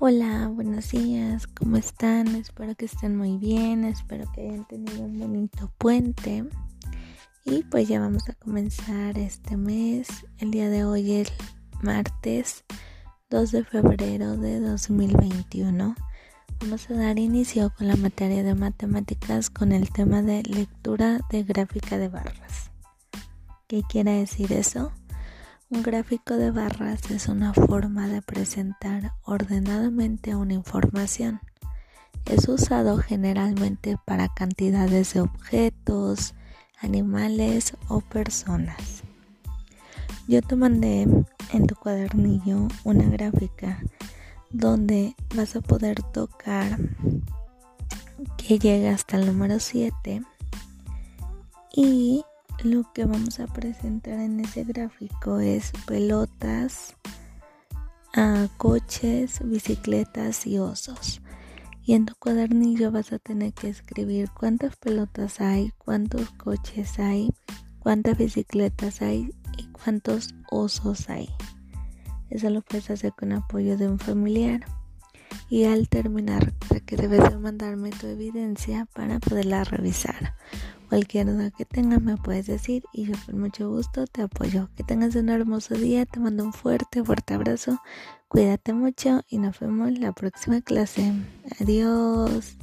Hola, buenos días, ¿cómo están? Espero que estén muy bien, espero que hayan tenido un bonito puente. Y pues ya vamos a comenzar este mes. El día de hoy es martes 2 de febrero de 2021. Vamos a dar inicio con la materia de matemáticas con el tema de lectura de gráfica de barras. ¿Qué quiere decir eso? Un gráfico de barras es una forma de presentar ordenadamente una información. Es usado generalmente para cantidades de objetos, animales o personas. Yo te mandé en tu cuadernillo una gráfica donde vas a poder tocar que llega hasta el número 7 y lo que vamos a presentar en ese gráfico es pelotas, ah, coches, bicicletas y osos. Y en tu cuadernillo vas a tener que escribir cuántas pelotas hay, cuántos coches hay, cuántas bicicletas hay y cuántos osos hay. Eso lo puedes hacer con apoyo de un familiar. Y al terminar, que debes de mandarme tu evidencia para poderla revisar. Cualquier duda que tengas me puedes decir y yo con mucho gusto te apoyo. Que tengas un hermoso día, te mando un fuerte, fuerte abrazo. Cuídate mucho y nos vemos en la próxima clase. Adiós.